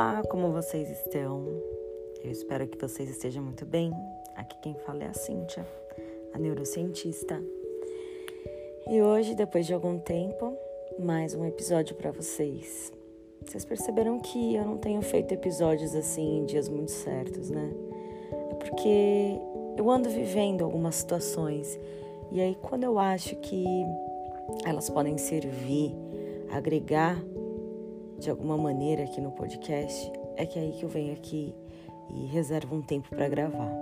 Olá, como vocês estão? Eu espero que vocês estejam muito bem. Aqui quem fala é a Cíntia, a neurocientista. E hoje, depois de algum tempo, mais um episódio para vocês. Vocês perceberam que eu não tenho feito episódios assim em dias muito certos, né? É porque eu ando vivendo algumas situações e aí quando eu acho que elas podem servir, agregar de alguma maneira aqui no podcast, é que é aí que eu venho aqui e reservo um tempo para gravar.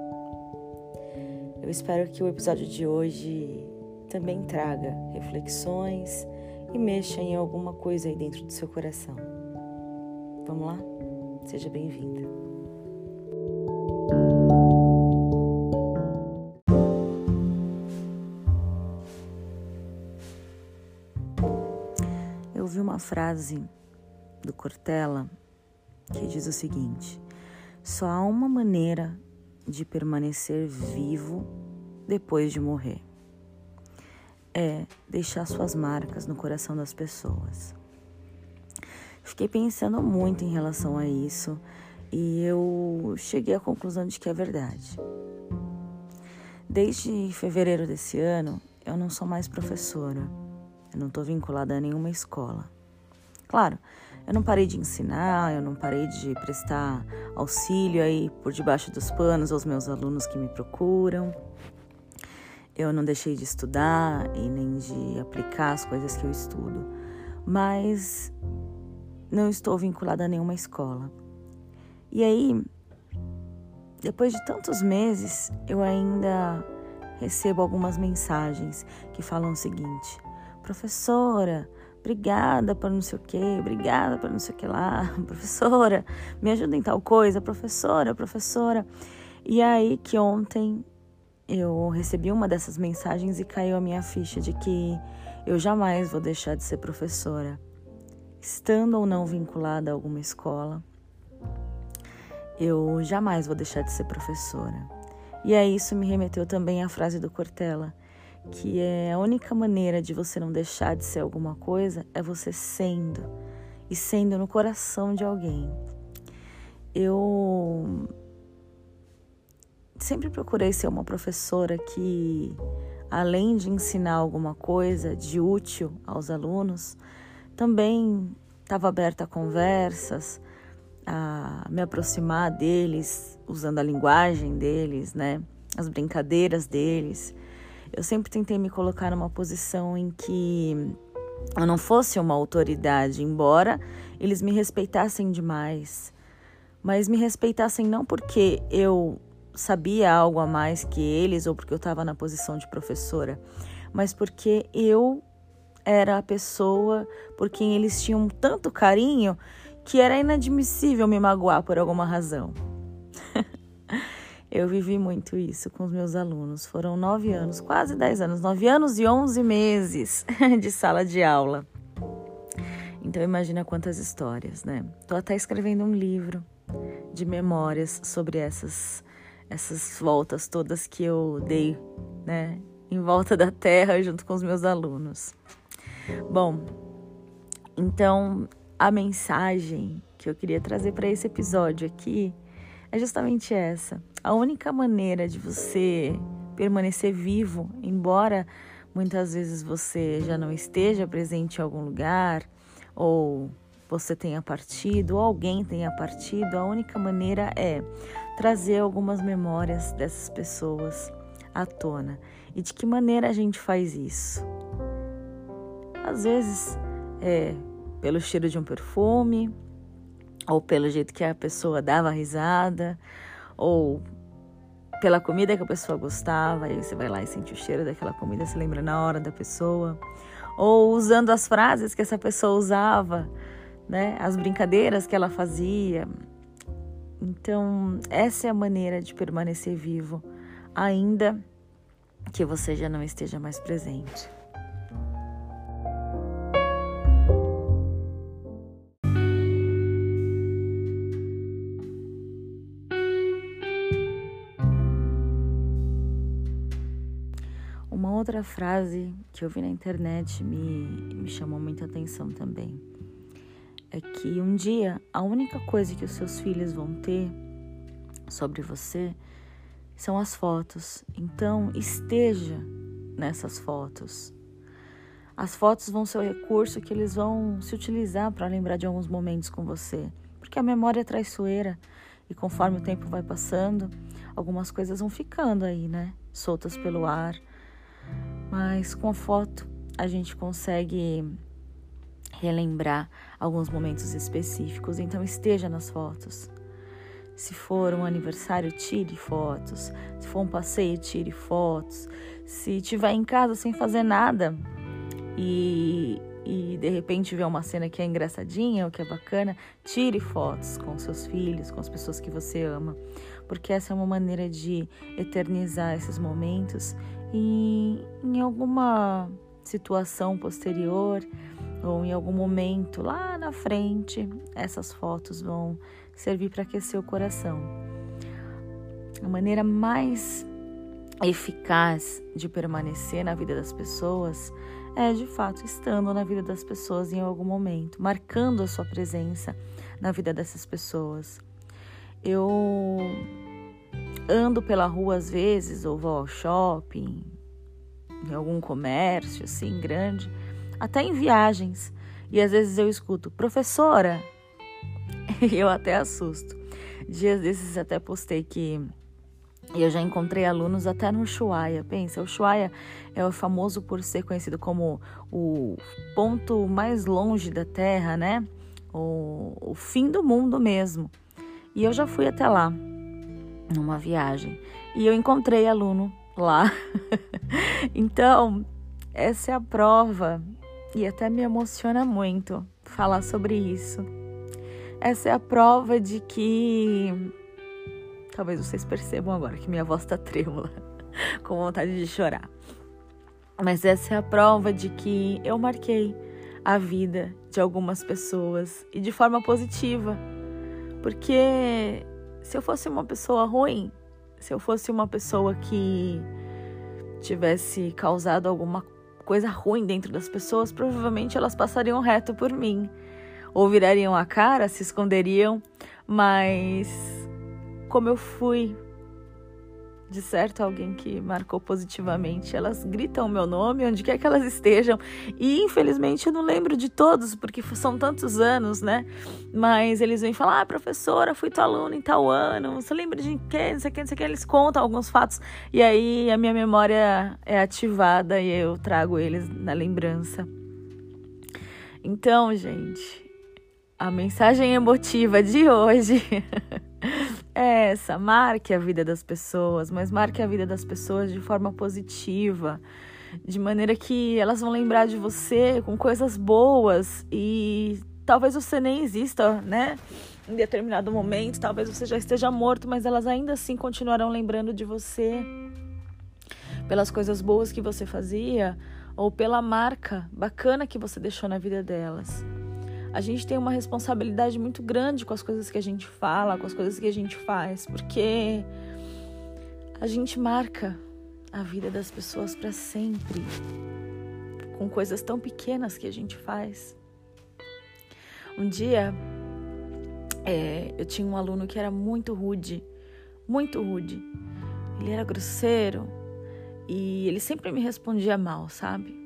Eu espero que o episódio de hoje também traga reflexões e mexa em alguma coisa aí dentro do seu coração. Vamos lá? Seja bem-vinda. Eu ouvi uma frase do Cortella que diz o seguinte: só há uma maneira de permanecer vivo depois de morrer. É deixar suas marcas no coração das pessoas. Fiquei pensando muito em relação a isso e eu cheguei à conclusão de que é verdade. Desde fevereiro desse ano, eu não sou mais professora. Eu não estou vinculada a nenhuma escola. Claro, eu não parei de ensinar, eu não parei de prestar auxílio aí por debaixo dos panos aos meus alunos que me procuram. Eu não deixei de estudar e nem de aplicar as coisas que eu estudo, mas não estou vinculada a nenhuma escola. E aí, depois de tantos meses, eu ainda recebo algumas mensagens que falam o seguinte: professora, Obrigada por não sei o que, obrigada por não sei o que lá, professora, me ajuda em tal coisa, professora, professora. E aí que ontem eu recebi uma dessas mensagens e caiu a minha ficha de que eu jamais vou deixar de ser professora. Estando ou não vinculada a alguma escola, eu jamais vou deixar de ser professora. E aí isso me remeteu também à frase do Cortella, que é a única maneira de você não deixar de ser alguma coisa é você sendo e sendo no coração de alguém. Eu sempre procurei ser uma professora que, além de ensinar alguma coisa de útil aos alunos, também estava aberta a conversas, a me aproximar deles, usando a linguagem deles, né? As brincadeiras deles eu sempre tentei me colocar numa posição em que eu não fosse uma autoridade, embora eles me respeitassem demais, mas me respeitassem não porque eu sabia algo a mais que eles ou porque eu estava na posição de professora, mas porque eu era a pessoa por quem eles tinham tanto carinho que era inadmissível me magoar por alguma razão. Eu vivi muito isso com os meus alunos. Foram nove anos, quase dez anos, nove anos e onze meses de sala de aula. Então imagina quantas histórias, né? Tô até escrevendo um livro de memórias sobre essas essas voltas todas que eu dei, né, em volta da Terra junto com os meus alunos. Bom, então a mensagem que eu queria trazer para esse episódio aqui é justamente essa. A única maneira de você permanecer vivo, embora muitas vezes você já não esteja presente em algum lugar, ou você tenha partido, ou alguém tenha partido, a única maneira é trazer algumas memórias dessas pessoas à tona. E de que maneira a gente faz isso? Às vezes é pelo cheiro de um perfume, ou pelo jeito que a pessoa dava risada, ou pela comida que a pessoa gostava, aí você vai lá e sente o cheiro daquela comida, se lembra na hora da pessoa, ou usando as frases que essa pessoa usava, né, as brincadeiras que ela fazia. Então, essa é a maneira de permanecer vivo, ainda que você já não esteja mais presente. Outra frase que eu vi na internet me, me chamou muita atenção também. é que um dia a única coisa que os seus filhos vão ter sobre você são as fotos. Então, esteja nessas fotos. As fotos vão ser o recurso que eles vão se utilizar para lembrar de alguns momentos com você, porque a memória é traiçoeira e conforme o tempo vai passando, algumas coisas vão ficando aí, né? Soltas pelo ar. Mas com a foto a gente consegue relembrar alguns momentos específicos, então esteja nas fotos. Se for um aniversário, tire fotos. Se for um passeio, tire fotos. Se estiver em casa sem fazer nada e, e de repente ver uma cena que é engraçadinha ou que é bacana, tire fotos com seus filhos, com as pessoas que você ama, porque essa é uma maneira de eternizar esses momentos e em alguma situação posterior ou em algum momento lá na frente, essas fotos vão servir para aquecer o coração. A maneira mais eficaz de permanecer na vida das pessoas é de fato estando na vida das pessoas em algum momento, marcando a sua presença na vida dessas pessoas. Eu ando pela rua às vezes, ou vou ao shopping, em algum comércio assim grande, até em viagens. E às vezes eu escuto, professora, e eu até assusto. Dias desses até postei que eu já encontrei alunos até no Ushuaia. Pensa, o Ushuaia é famoso por ser conhecido como o ponto mais longe da Terra, né? O, o fim do mundo mesmo. E eu já fui até lá numa viagem e eu encontrei aluno lá. então, essa é a prova e até me emociona muito falar sobre isso. Essa é a prova de que. Talvez vocês percebam agora que minha voz está trêmula, com vontade de chorar. Mas essa é a prova de que eu marquei a vida de algumas pessoas e de forma positiva. Porque se eu fosse uma pessoa ruim, se eu fosse uma pessoa que tivesse causado alguma coisa ruim dentro das pessoas, provavelmente elas passariam reto por mim. Ou virariam a cara, se esconderiam, mas como eu fui de certo alguém que marcou positivamente. Elas gritam o meu nome onde quer que elas estejam. E infelizmente eu não lembro de todos, porque são tantos anos, né? Mas eles vêm falar: ah, professora, fui tua aluna em tal ano. Você lembra de quem? Não sei o que, não sei o que. Eles contam alguns fatos. E aí a minha memória é ativada e eu trago eles na lembrança. Então, gente, a mensagem emotiva de hoje. é essa, marque a vida das pessoas, mas marque a vida das pessoas de forma positiva, de maneira que elas vão lembrar de você com coisas boas e talvez você nem exista, né? Em determinado momento, talvez você já esteja morto, mas elas ainda assim continuarão lembrando de você pelas coisas boas que você fazia ou pela marca bacana que você deixou na vida delas a gente tem uma responsabilidade muito grande com as coisas que a gente fala, com as coisas que a gente faz, porque a gente marca a vida das pessoas para sempre com coisas tão pequenas que a gente faz. Um dia é, eu tinha um aluno que era muito rude, muito rude. Ele era grosseiro e ele sempre me respondia mal, sabe?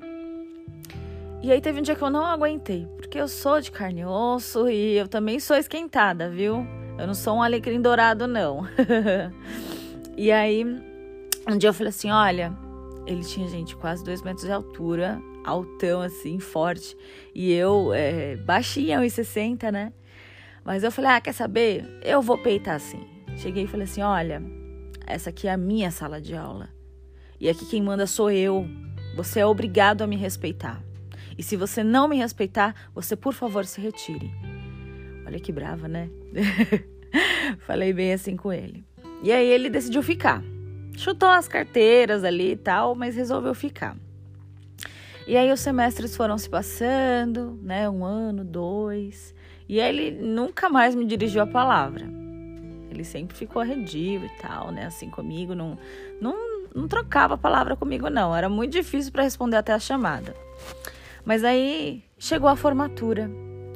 E aí teve um dia que eu não aguentei, porque eu sou de carne e osso e eu também sou esquentada, viu? Eu não sou um alecrim dourado, não. e aí, um dia eu falei assim: olha, ele tinha, gente, quase dois metros de altura, altão, assim, forte. E eu, é, baixinha, 1,60, né? Mas eu falei: ah, quer saber? Eu vou peitar assim. Cheguei e falei assim: olha, essa aqui é a minha sala de aula. E aqui quem manda sou eu. Você é obrigado a me respeitar. E se você não me respeitar, você por favor se retire. Olha que brava, né? Falei bem assim com ele. E aí ele decidiu ficar. Chutou as carteiras ali e tal, mas resolveu ficar. E aí os semestres foram se passando, né? Um ano, dois. E ele nunca mais me dirigiu a palavra. Ele sempre ficou arredio e tal, né? Assim comigo, não, não, não trocava a palavra comigo, não. Era muito difícil para responder até a chamada. Mas aí chegou a formatura.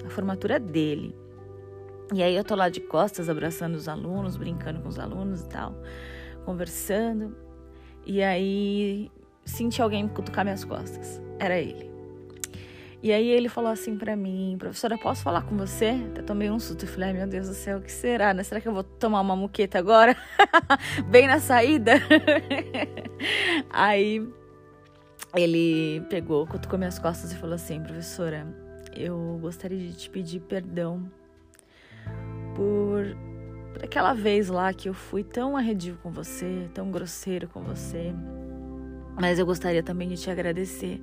A formatura dele. E aí eu tô lá de costas, abraçando os alunos, brincando com os alunos e tal, conversando. E aí senti alguém cutucar minhas costas. Era ele. E aí ele falou assim para mim, professora, posso falar com você? Até tomei um susto. Eu falei, meu Deus do céu, o que será? Né? Será que eu vou tomar uma muqueta agora? Bem na saída? aí ele pegou, cutucou minhas costas e falou assim, professora, eu gostaria de te pedir perdão por, por aquela vez lá que eu fui tão arredio com você, tão grosseiro com você. Mas eu gostaria também de te agradecer,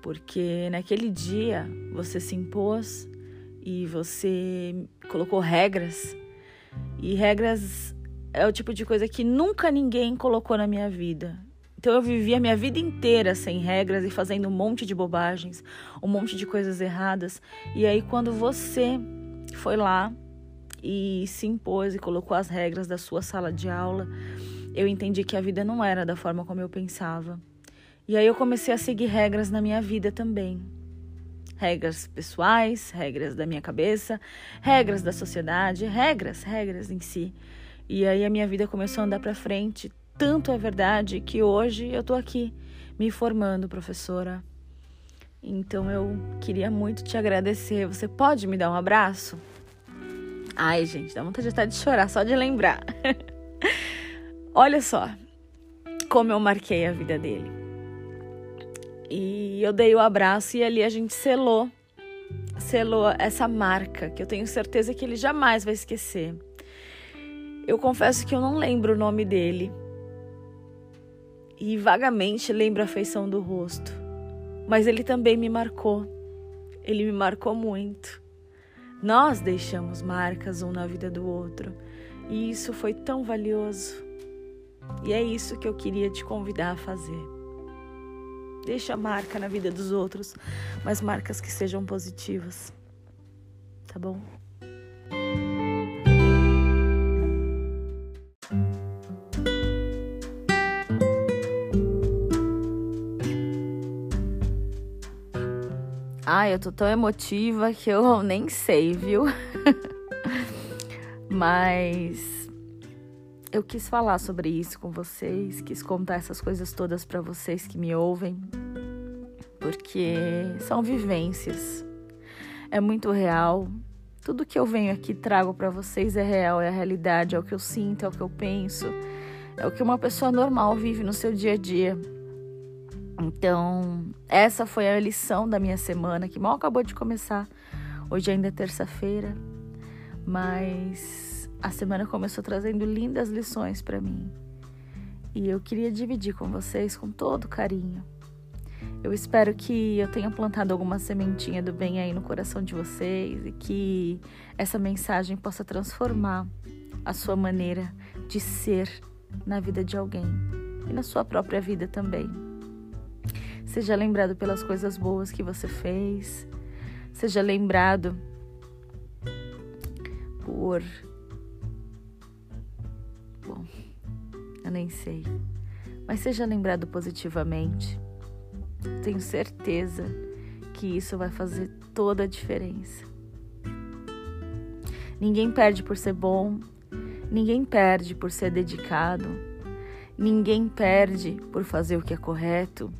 porque naquele dia você se impôs e você colocou regras. E regras é o tipo de coisa que nunca ninguém colocou na minha vida. Então eu vivi a minha vida inteira sem regras e fazendo um monte de bobagens, um monte de coisas erradas. E aí quando você foi lá e se impôs e colocou as regras da sua sala de aula, eu entendi que a vida não era da forma como eu pensava. E aí eu comecei a seguir regras na minha vida também. Regras pessoais, regras da minha cabeça, regras da sociedade, regras, regras em si. E aí a minha vida começou a andar para frente. Tanto é verdade que hoje eu tô aqui me formando professora. Então eu queria muito te agradecer. Você pode me dar um abraço? Ai, gente, dá vontade até de chorar só de lembrar. Olha só como eu marquei a vida dele. E eu dei o abraço e ali a gente selou, selou essa marca que eu tenho certeza que ele jamais vai esquecer. Eu confesso que eu não lembro o nome dele. E vagamente lembro a feição do rosto. Mas ele também me marcou. Ele me marcou muito. Nós deixamos marcas um na vida do outro. E isso foi tão valioso. E é isso que eu queria te convidar a fazer. Deixa marca na vida dos outros, mas marcas que sejam positivas. Tá bom? Ai, eu tô tão emotiva que eu nem sei, viu? Mas eu quis falar sobre isso com vocês, quis contar essas coisas todas para vocês que me ouvem, porque são vivências. É muito real. Tudo que eu venho aqui trago para vocês é real, é a realidade, é o que eu sinto, é o que eu penso, é o que uma pessoa normal vive no seu dia a dia. Então, essa foi a lição da minha semana, que mal acabou de começar. Hoje ainda é terça-feira, mas a semana começou trazendo lindas lições para mim. E eu queria dividir com vocês com todo carinho. Eu espero que eu tenha plantado alguma sementinha do bem aí no coração de vocês e que essa mensagem possa transformar a sua maneira de ser na vida de alguém e na sua própria vida também. Seja lembrado pelas coisas boas que você fez, seja lembrado por Bom, eu nem sei. Mas seja lembrado positivamente. Tenho certeza que isso vai fazer toda a diferença. Ninguém perde por ser bom, ninguém perde por ser dedicado, ninguém perde por fazer o que é correto,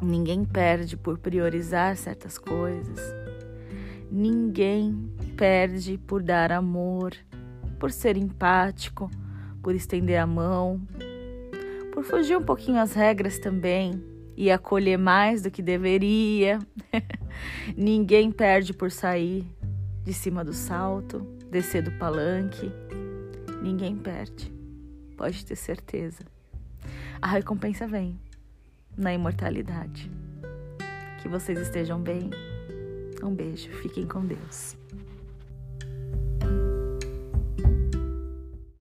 ninguém perde por priorizar certas coisas, ninguém perde por dar amor, por ser empático, por estender a mão, por fugir um pouquinho às regras também e acolher mais do que deveria. Ninguém perde por sair de cima do salto, descer do palanque. Ninguém perde, pode ter certeza. A recompensa vem na imortalidade. Que vocês estejam bem. Um beijo, fiquem com Deus.